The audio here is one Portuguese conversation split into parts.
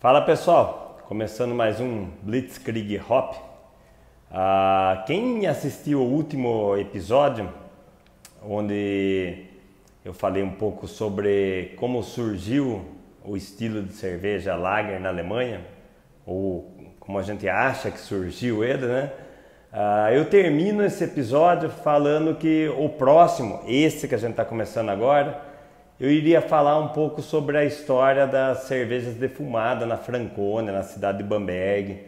Fala pessoal, começando mais um Blitzkrieg Hop. Ah, quem assistiu o último episódio, onde eu falei um pouco sobre como surgiu o estilo de cerveja Lager na Alemanha, ou como a gente acha que surgiu ele, né? Ah, eu termino esse episódio falando que o próximo, esse que a gente está começando agora, eu iria falar um pouco sobre a história das cervejas defumadas na Franconia, na cidade de Bamberg,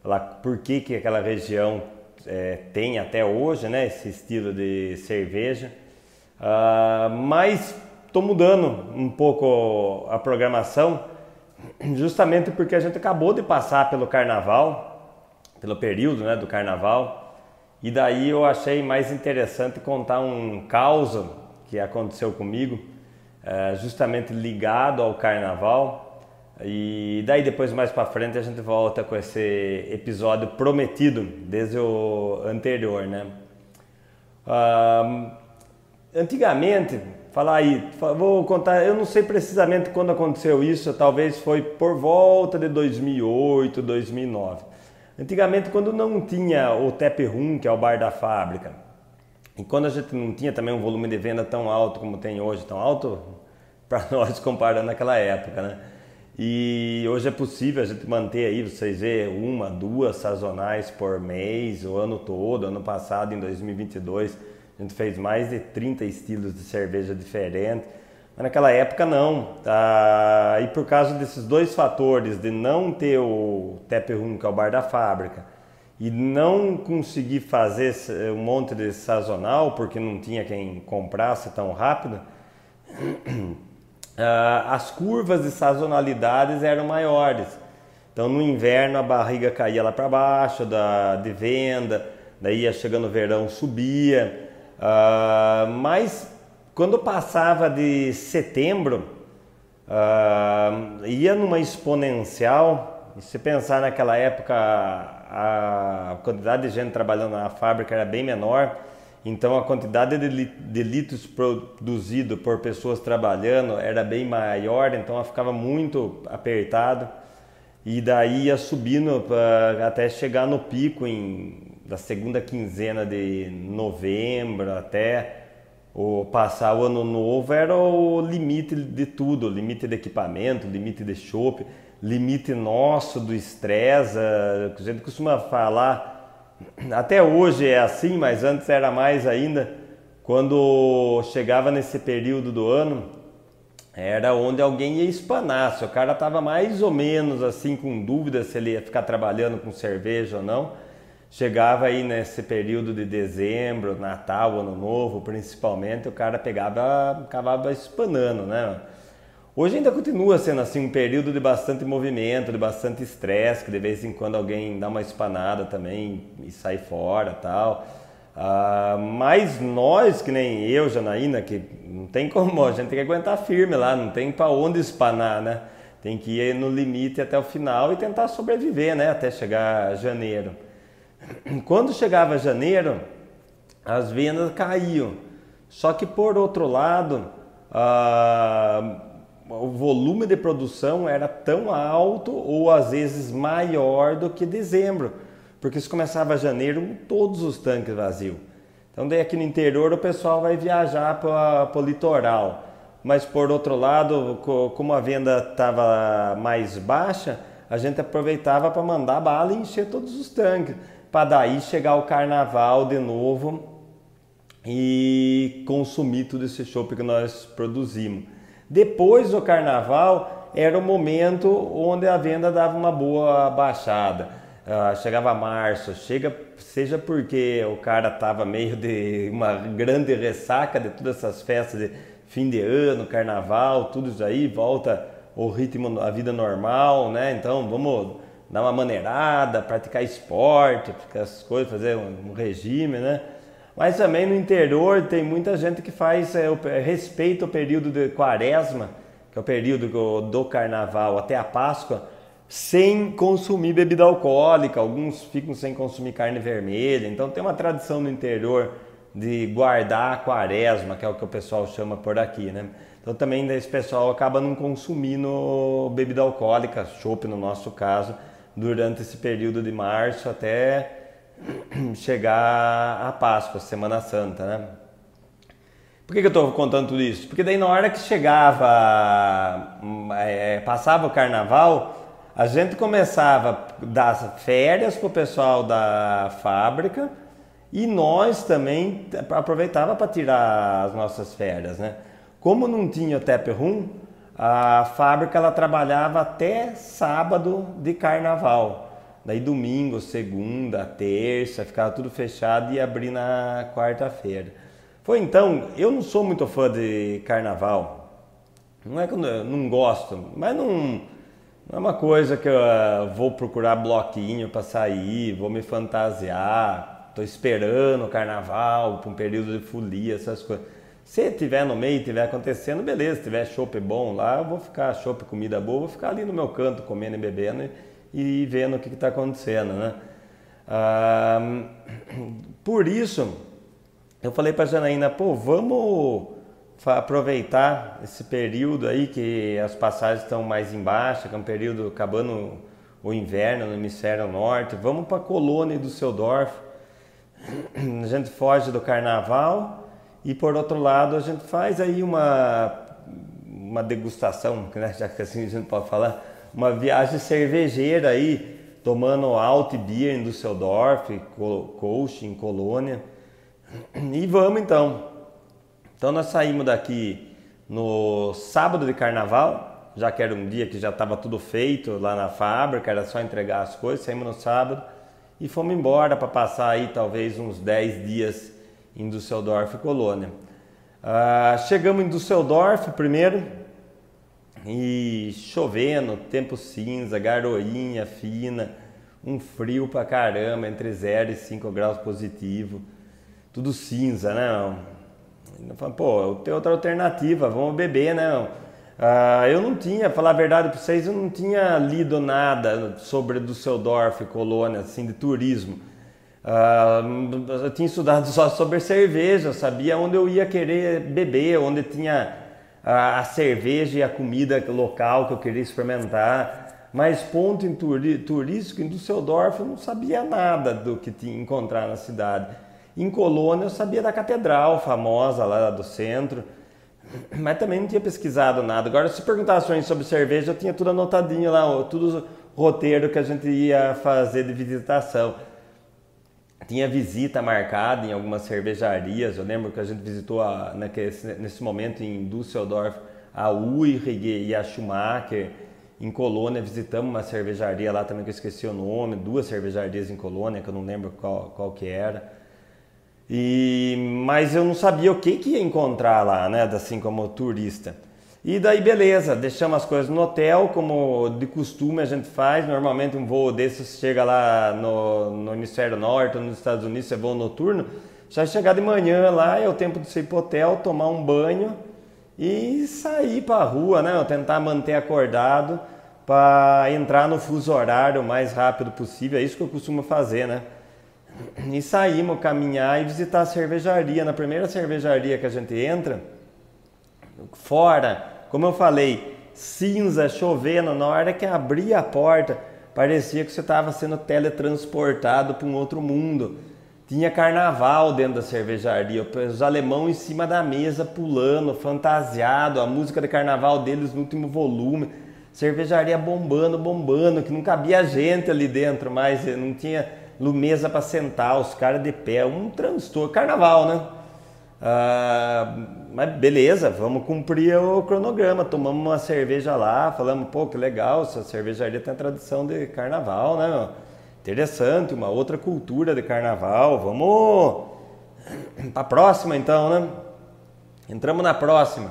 falar por que, que aquela região é, tem até hoje né, esse estilo de cerveja. Uh, mas estou mudando um pouco a programação, justamente porque a gente acabou de passar pelo carnaval, pelo período né, do carnaval, e daí eu achei mais interessante contar um caos que aconteceu comigo é, justamente ligado ao carnaval. E daí depois mais para frente a gente volta com esse episódio prometido desde o anterior, né? antigamente, falar aí, vou contar, eu não sei precisamente quando aconteceu isso, talvez foi por volta de 2008, 2009. Antigamente, quando não tinha o tap room, que é o bar da fábrica, e quando a gente não tinha também um volume de venda tão alto como tem hoje, tão alto para nós comparando aquela época, né? E hoje é possível a gente manter aí, vocês vê, uma, duas sazonais por mês, o ano todo. Ano passado, em 2022, a gente fez mais de 30 estilos de cerveja diferentes. Mas naquela época não. Tá? E por causa desses dois fatores, de não ter o tap room, que é o bar da fábrica, e não conseguir fazer um monte de sazonal porque não tinha quem comprasse tão rápido, as curvas de sazonalidades eram maiores. Então no inverno a barriga caía lá para baixo da, de venda, daí ia chegando o verão subia. Uh, mas quando passava de setembro, uh, ia numa exponencial. E se pensar naquela época, a quantidade de gente trabalhando na fábrica era bem menor, então a quantidade de litros produzido por pessoas trabalhando era bem maior, então ela ficava muito apertado. E daí ia subindo pra, até chegar no pico em, da segunda quinzena de novembro até o passar o ano novo era o limite de tudo, limite de equipamento, limite de chope limite nosso do estresse. A gente costuma falar, até hoje é assim, mas antes era mais ainda, quando chegava nesse período do ano, era onde alguém ia espanar. Se o cara estava mais ou menos assim com dúvida se ele ia ficar trabalhando com cerveja ou não, chegava aí nesse período de dezembro, Natal, Ano Novo, principalmente, o cara pegava, acabava espanando, né? Hoje ainda continua sendo assim um período de bastante movimento, de bastante estresse, que de vez em quando alguém dá uma espanada também e sai fora tal. Ah, mas nós, que nem eu, Janaína, que não tem como, a gente tem que aguentar firme lá, não tem para onde espanar, né? Tem que ir no limite até o final e tentar sobreviver, né? Até chegar janeiro. Quando chegava janeiro, as vendas caíam. Só que por outro lado, ah, o volume de produção era tão alto ou às vezes maior do que dezembro, porque se começava janeiro todos os tanques vazios. Então daí aqui no interior o pessoal vai viajar para o litoral, mas por outro lado, como a venda estava mais baixa, a gente aproveitava para mandar bala e encher todos os tanques, para daí chegar o carnaval de novo e consumir todo esse chopp que nós produzimos. Depois do carnaval era o momento onde a venda dava uma boa baixada. Uh, chegava março, chega, seja porque o cara estava meio de uma grande ressaca de todas essas festas de fim de ano, carnaval, tudo isso aí, volta o ritmo, a vida normal, né? Então vamos dar uma maneirada, praticar esporte, essas coisas, fazer um, regime, né? Mas também no interior tem muita gente que faz, é, respeita o período de quaresma, que é o período do carnaval até a Páscoa, sem consumir bebida alcoólica. Alguns ficam sem consumir carne vermelha. Então tem uma tradição no interior de guardar a quaresma, que é o que o pessoal chama por aqui, né? Então também esse pessoal acaba não consumindo bebida alcoólica, chopp no nosso caso, durante esse período de março até chegar a Páscoa, Semana Santa, né? Por que, que eu estou contando tudo isso? Porque daí na hora que chegava, é, passava o carnaval, a gente começava a dar férias para o pessoal da fábrica e nós também aproveitava para tirar as nossas férias, né? Como não tinha tap room, a fábrica ela trabalhava até sábado de carnaval. Daí domingo, segunda, terça, ficava tudo fechado e abri na quarta-feira. Foi então, eu não sou muito fã de carnaval. Não é que eu não gosto, mas não, não é uma coisa que eu uh, vou procurar bloquinho para sair, vou me fantasiar, estou esperando o carnaval para um período de folia, essas coisas. Se tiver no meio, tiver acontecendo, beleza. Se tiver chopp bom lá, eu vou ficar chopp, comida boa, vou ficar ali no meu canto comendo e bebendo e, e vendo o que está acontecendo, né? Ah, por isso, eu falei para Janaína, pô, vamos aproveitar esse período aí que as passagens estão mais embaixo, que é um período acabando o inverno no hemisfério norte, vamos para a colônia do Seudorf. A gente foge do carnaval e por outro lado a gente faz aí uma, uma degustação, né? já que assim a gente pode falar, uma viagem cervejeira aí, tomando Alt Beer em Düsseldorf, Coach em Colônia. E vamos então. Então nós saímos daqui no sábado de carnaval, já que era um dia que já estava tudo feito lá na fábrica, era só entregar as coisas, saímos no sábado e fomos embora para passar aí talvez uns 10 dias em Düsseldorf Colônia. Ah, chegamos em Düsseldorf primeiro e chovendo, tempo cinza, garoinha fina, um frio pra caramba, entre 0 e 5 graus positivo tudo cinza, né? Eu falei, pô, tem outra alternativa, vamos beber, né? Ah, eu não tinha, falar a verdade para vocês, eu não tinha lido nada sobre Düsseldorf, colônia, assim, de turismo. Ah, eu tinha estudado só sobre cerveja, eu sabia onde eu ia querer beber, onde tinha a, a cerveja e a comida local que eu queria experimentar. Mas ponto em turi, turístico, em Düsseldorf, eu não sabia nada do que tinha encontrar na cidade. Em Colônia eu sabia da catedral famosa lá do centro, mas também não tinha pesquisado nada. Agora, se perguntasse sobre cerveja, eu tinha tudo anotadinho lá, tudo roteiro que a gente ia fazer de visitação. Tinha visita marcada em algumas cervejarias. Eu lembro que a gente visitou a, nesse momento em Düsseldorf a Uihrig e a Schumacher. Em Colônia visitamos uma cervejaria lá também que eu esqueci o nome, duas cervejarias em Colônia que eu não lembro qual, qual que era. E, mas eu não sabia o que, que ia encontrar lá, né? Assim como turista. E daí beleza, deixamos as coisas no hotel, como de costume a gente faz. Normalmente um voo desses chega lá no, no hemisfério norte, nos Estados Unidos, é voo noturno. Já chegar de manhã lá é o tempo de ir pro hotel, tomar um banho e sair para a rua, né? Tentar manter acordado para entrar no fuso horário o mais rápido possível. É isso que eu costumo fazer, né? E saímos caminhar e visitar a cervejaria. Na primeira cervejaria que a gente entra, fora, como eu falei, cinza, chovendo, na hora que abria a porta, parecia que você estava sendo teletransportado para um outro mundo. Tinha carnaval dentro da cervejaria, os alemão em cima da mesa pulando, fantasiado, a música de carnaval deles no último volume, cervejaria bombando, bombando, que não cabia gente ali dentro, mas não tinha mesa para sentar, os caras de pé, um transtorno. Carnaval, né? Ah, mas beleza, vamos cumprir o cronograma. Tomamos uma cerveja lá, falamos, pô, que legal, essa cervejaria tem a tradição de carnaval, né? Interessante, uma outra cultura de carnaval. Vamos para a próxima então, né? Entramos na próxima.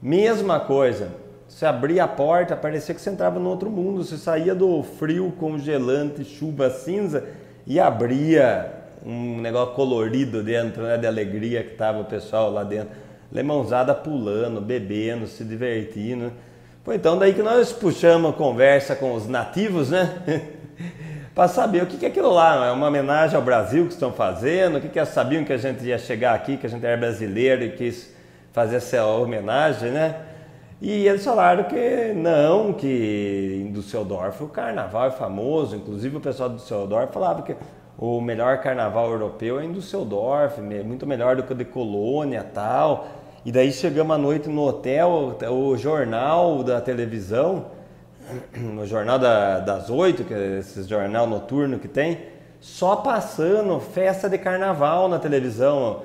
Mesma coisa. Você abria a porta, parecia que você entrava no outro mundo. Você saía do frio congelante, chuva cinza e abria um negócio colorido dentro, né, de alegria que tava o pessoal lá dentro. Lemãozada pulando, bebendo, se divertindo. Foi então daí que nós puxamos a conversa com os nativos, né? para saber o que é aquilo lá. É uma homenagem ao Brasil que estão fazendo? O que, que eles sabiam que a gente ia chegar aqui, que a gente era brasileiro e quis fazer essa homenagem, né? E eles falaram que não, que em Düsseldorf o carnaval é famoso, inclusive o pessoal de Düsseldorf falava que o melhor carnaval europeu é em Düsseldorf, muito melhor do que o de Colônia tal. E daí chegamos à noite no hotel, o jornal da televisão, no jornal da, das oito, que é esse jornal noturno que tem, só passando festa de carnaval na televisão.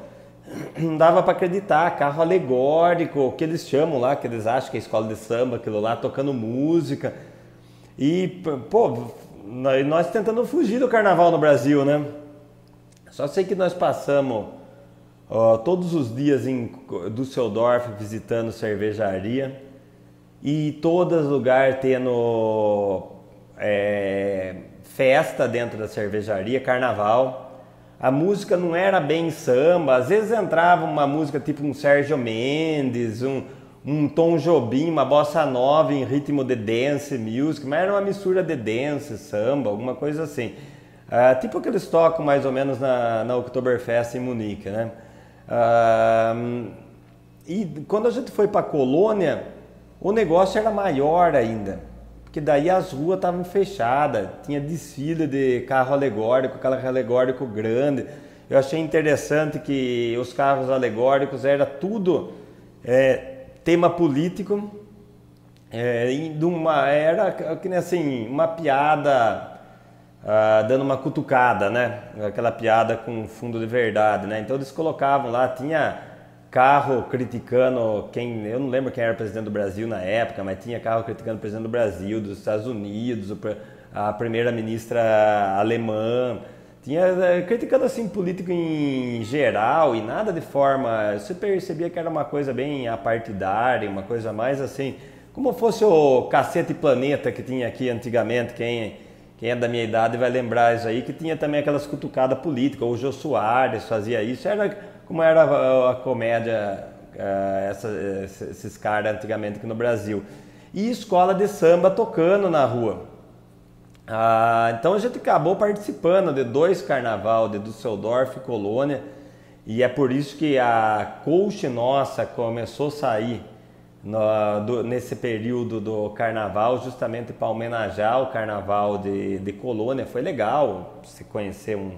Não dava para acreditar, carro alegórico, que eles chamam lá, que eles acham que é escola de samba, aquilo lá, tocando música. E, pô, nós tentando fugir do carnaval no Brasil, né? Só sei que nós passamos todos os dias em Düsseldorf visitando cervejaria e todos lugar tendo é, festa dentro da cervejaria, carnaval. A música não era bem samba, às vezes entrava uma música tipo um Sérgio Mendes, um, um Tom Jobim, uma bossa nova em ritmo de dance music, mas era uma mistura de dance, samba, alguma coisa assim. Uh, tipo que eles tocam mais ou menos na, na Oktoberfest em Munique, né? Uh, e quando a gente foi para Colônia, o negócio era maior ainda, porque daí as ruas estavam fechadas, tinha desfile de carro alegórico, carro alegórico grande. Eu achei interessante que os carros alegóricos era tudo é, tema político, é, uma, era que nem assim, uma piada ah, dando uma cutucada, né? Aquela piada com fundo de verdade, né? Então eles colocavam lá, tinha carro criticando quem, eu não lembro quem era presidente do Brasil na época, mas tinha carro criticando o presidente do Brasil, dos Estados Unidos, a primeira-ministra alemã, tinha eh, criticando assim político em geral e nada de forma, você percebia que era uma coisa bem apartidária, uma coisa mais assim, como fosse o Cacete Planeta que tinha aqui antigamente, quem quem é da minha idade vai lembrar isso aí, que tinha também aquelas cutucadas políticas, o Jô Soares fazia isso, era como era a, a comédia, uh, essa, esses caras antigamente aqui no Brasil. E escola de samba tocando na rua. Ah, então a gente acabou participando de dois carnaval, de Düsseldorf e Colônia, e é por isso que a coach nossa começou a sair no, do, nesse período do carnaval, justamente para homenagear o carnaval de, de Colônia. Foi legal se conhecer um,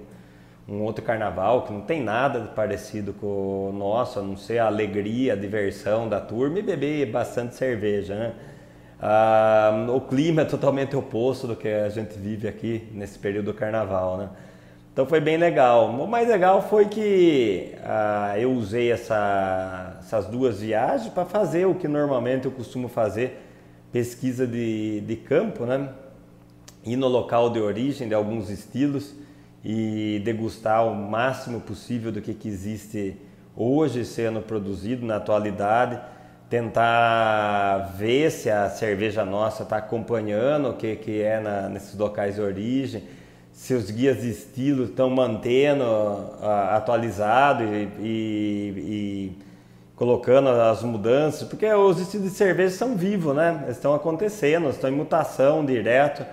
um outro carnaval que não tem nada parecido com o nosso, a não ser a alegria, a diversão da turma e beber bastante cerveja, né? Ah, o clima é totalmente oposto do que a gente vive aqui nesse período do carnaval, né? Então foi bem legal. O mais legal foi que ah, eu usei essa, essas duas viagens para fazer o que normalmente eu costumo fazer, pesquisa de, de campo, né? Ir no local de origem de alguns estilos e degustar o máximo possível do que, que existe hoje sendo produzido na atualidade, tentar ver se a cerveja nossa está acompanhando o que, que é na, nesses locais de origem, se os guias de estilo estão mantendo uh, atualizado e, e, e, colocando as mudanças, porque os estilos de cerveja são vivos, né? Eles estão acontecendo, estão em mutação direto.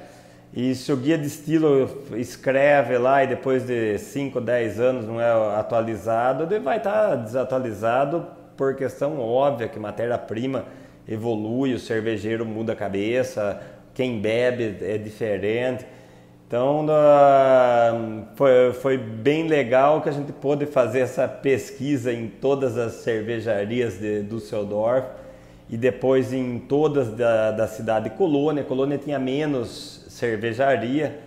E se o guia de estilo escreve lá e depois de 5, 10 anos não é atualizado, ele vai estar desatualizado por questão óbvia que matéria-prima evolui, o cervejeiro muda a cabeça, quem bebe é diferente. Então foi, foi bem legal que a gente pôde fazer essa pesquisa em todas as cervejarias de Düsseldorf e depois em todas da, da cidade de Colônia. Colônia tinha menos cervejaria.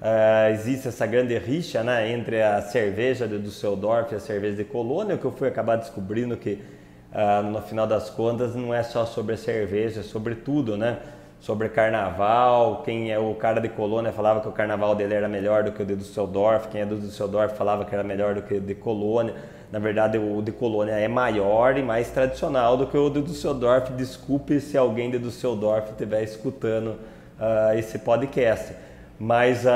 Uh, existe essa grande rixa né, entre a cerveja de Düsseldorf e a cerveja de Colônia, que eu fui acabar descobrindo que uh, no final das contas não é só sobre cerveja, é sobre tudo, né? Sobre carnaval, quem é o cara de Colônia falava que o carnaval dele era melhor do que o de Düsseldorf, quem é do Düsseldorf falava que era melhor do que o de Colônia. Na verdade, o de Colônia é maior e mais tradicional do que o de Düsseldorf. Desculpe se alguém de Düsseldorf estiver escutando uh, esse podcast. Mas uh,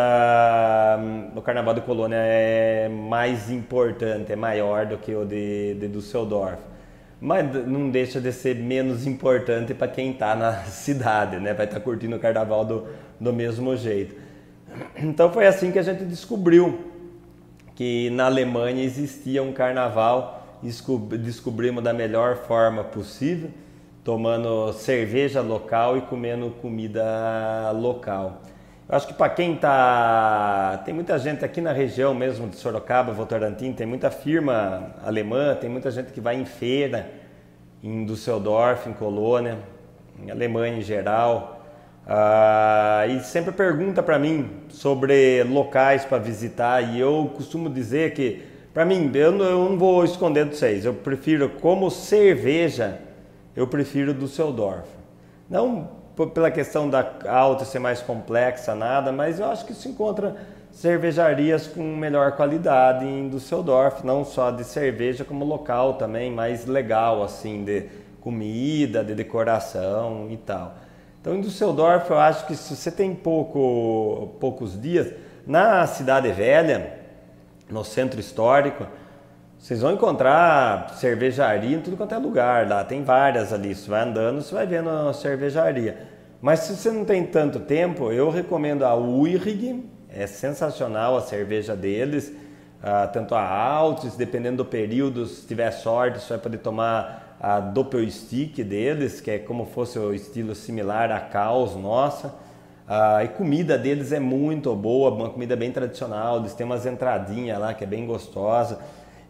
o Carnaval de Colônia é mais importante, é maior do que o de, de Düsseldorf. Mas não deixa de ser menos importante para quem está na cidade, né? Vai estar tá curtindo o Carnaval do, do mesmo jeito. Então foi assim que a gente descobriu que na Alemanha existia um carnaval descobrimos da melhor forma possível, tomando cerveja local e comendo comida local. Acho que para quem tá. Tem muita gente aqui na região mesmo de Sorocaba, Votorantim, tem muita firma alemã, tem muita gente que vai em feira, em Düsseldorf, em Colônia, em Alemanha em geral. Ah, e sempre pergunta para mim sobre locais para visitar e eu costumo dizer que, para mim, eu não, eu não vou esconder de vocês, eu prefiro como cerveja, eu prefiro Düsseldorf. Não pela questão da alta ser mais complexa, nada, mas eu acho que se encontra cervejarias com melhor qualidade em Düsseldorf, não só de cerveja, como local também, mais legal, assim, de comida, de decoração e tal. Então, em Düsseldorf, eu acho que se você tem pouco, poucos dias, na Cidade Velha, no centro histórico, vocês vão encontrar cervejaria em tudo quanto é lugar lá, tem várias ali. Você vai andando, você vai vendo a cervejaria. Mas se você não tem tanto tempo, eu recomendo a Uirig, é sensacional a cerveja deles, uh, tanto a Altis, dependendo do período, se tiver sorte, você vai poder tomar a Doppelstick deles, que é como fosse o estilo similar à Caos nossa. Uh, e comida deles é muito boa, uma comida bem tradicional, eles têm umas entradinhas lá que é bem gostosa.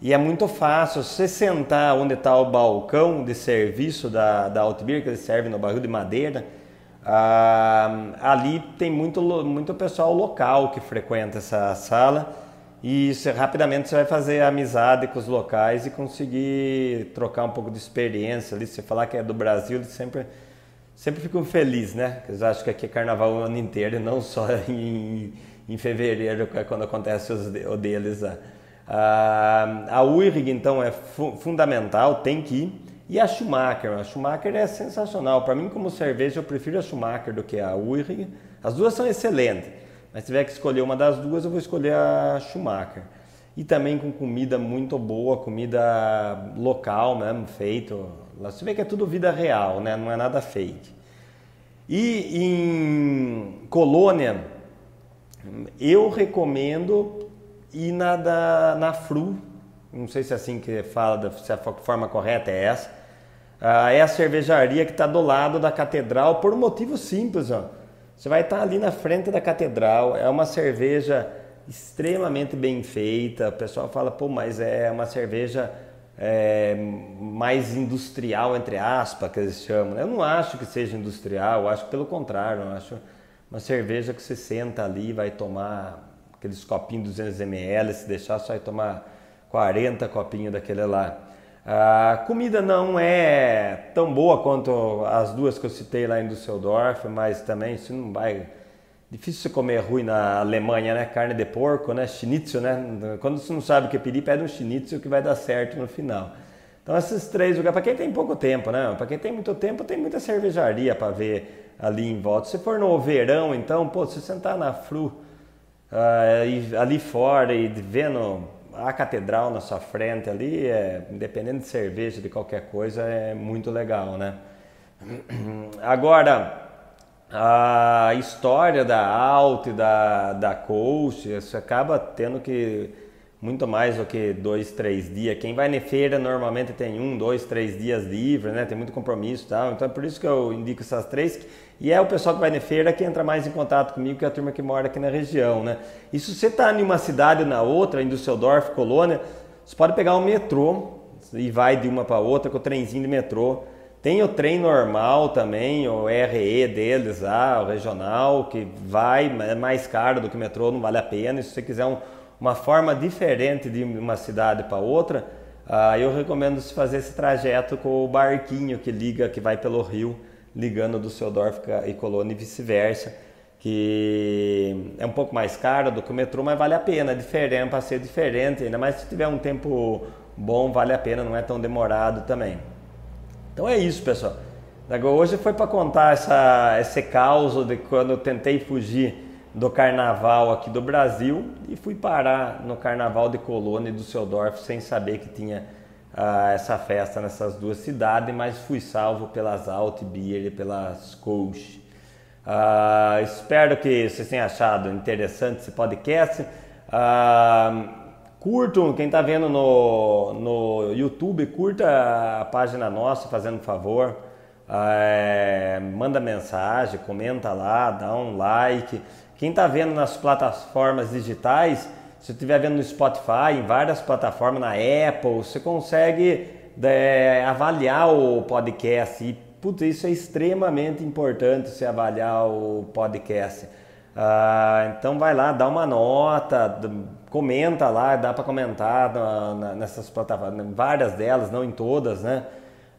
E é muito fácil, você sentar onde está o balcão de serviço da, da Altbeer, que eles servem no barril de madeira, ah, ali tem muito, muito pessoal local que frequenta essa sala e você, rapidamente você vai fazer amizade com os locais e conseguir trocar um pouco de experiência ali. Se falar que é do Brasil, eles sempre, sempre ficam felizes, né? Eles acham que aqui é carnaval o ano inteiro e não só em, em fevereiro, é quando acontece o deles. A UIRG, então, é fu fundamental, tem que ir. E a Schumacher, a Schumacher é sensacional. Para mim, como cerveja, eu prefiro a Schumacher do que a Uirig. As duas são excelentes, mas se tiver que escolher uma das duas, eu vou escolher a Schumacher. E também com comida muito boa, comida local mesmo, feito. Você vê que é tudo vida real, né? Não é nada fake. E em Colônia, eu recomendo ir na, da, na Fru, não sei se é assim que fala, se a forma correta é essa, ah, é a cervejaria que está do lado da catedral por um motivo simples. Ó. Você vai estar tá ali na frente da catedral, é uma cerveja extremamente bem feita. O pessoal fala, pô, mas é uma cerveja é, mais industrial, entre aspas, que eles chamam. Eu não acho que seja industrial, acho que pelo contrário, eu acho uma cerveja que você senta ali, vai tomar aqueles copinhos 200 ml, se deixar, só vai tomar 40 copinhos daquele lá. A comida não é tão boa quanto as duas que eu citei lá em Düsseldorf, mas também isso não vai. Difícil comer ruim na Alemanha, né? Carne de porco, né? Schnitzel, né? Quando você não sabe o que pedir, pede um schnitzel que vai dar certo no final. Então esses três lugares, para quem tem pouco tempo, né? Para quem tem muito tempo, tem muita cervejaria para ver ali em volta. Se for no verão, então, pô, se sentar na fru uh, ali fora e vendo a catedral na sua frente ali, é, independente de cerveja, de qualquer coisa, é muito legal, né? Agora, a história da Alt e da, da Coast, você acaba tendo que muito mais do que dois, três dias. Quem vai na feira normalmente tem um, dois, três dias livre, né? Tem muito compromisso e tal. Então é por isso que eu indico essas três. E é o pessoal que vai na feira que entra mais em contato comigo, que é a turma que mora aqui na região, né? E se você está em uma cidade ou na outra, em Düsseldorf, Colônia, você pode pegar o metrô e vai de uma para outra com o trenzinho de metrô. Tem o trem normal também, o RE deles lá, o regional, que vai, é mais caro do que o metrô, não vale a pena. E se você quiser um uma forma diferente de uma cidade para outra, uh, eu recomendo se fazer esse trajeto com o barquinho que liga, que vai pelo rio, ligando do Düsseldorf e Colônia e vice-versa, que é um pouco mais caro do que o metrô, mas vale a pena, é diferente, um passeio diferente, ainda mais se tiver um tempo bom, vale a pena, não é tão demorado também. Então é isso, pessoal. Hoje foi para contar essa, esse caos de quando eu tentei fugir do carnaval aqui do Brasil e fui parar no carnaval de Colônia e Düsseldorf sem saber que tinha ah, essa festa nessas duas cidades, mas fui salvo pelas Altbier e pelas Coach. Ah, espero que vocês tenham achado interessante esse podcast. Ah, Curtam, quem está vendo no, no YouTube, curta a página nossa, fazendo favor. É, manda mensagem, comenta lá, dá um like. Quem está vendo nas plataformas digitais, se estiver vendo no Spotify, em várias plataformas, na Apple, você consegue é, avaliar o podcast. E, putz, isso é extremamente importante, você avaliar o podcast. Ah, então vai lá, dá uma nota, comenta lá, dá para comentar na, na, nessas plataformas, várias delas, não em todas, né?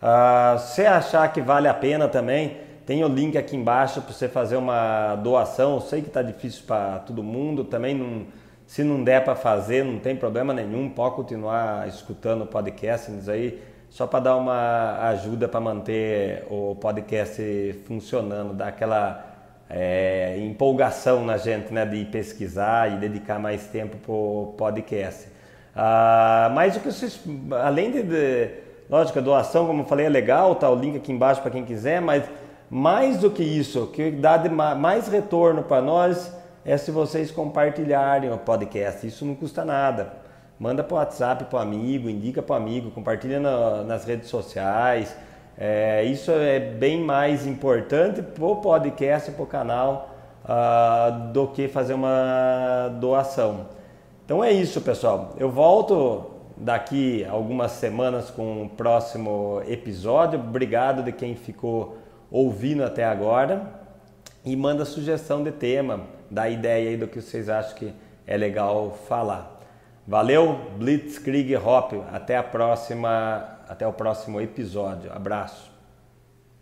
Uh, se achar que vale a pena também, tem o link aqui embaixo para você fazer uma doação. Eu sei que está difícil para todo mundo, também não, se não der para fazer, não tem problema nenhum, pode continuar escutando o podcast aí, só para dar uma ajuda para manter o podcast funcionando, dar aquela é, empolgação na gente né, de pesquisar e dedicar mais tempo para o podcast. Ah, mas o que vocês, além de, de Lógico, a doação, como eu falei, é legal, tá o link aqui embaixo para quem quiser, mas mais do que isso, o que dá mais retorno para nós é se vocês compartilharem o podcast. Isso não custa nada. Manda para o WhatsApp para amigo, indica para amigo, compartilha na, nas redes sociais. É, isso é bem mais importante para o podcast, para o canal, uh, do que fazer uma doação. Então é isso, pessoal. Eu volto daqui algumas semanas com o próximo episódio. Obrigado de quem ficou ouvindo até agora e manda sugestão de tema, dá ideia aí do que vocês acham que é legal falar. Valeu, Blitzkrieg Hop. Até a próxima, até o próximo episódio. Abraço.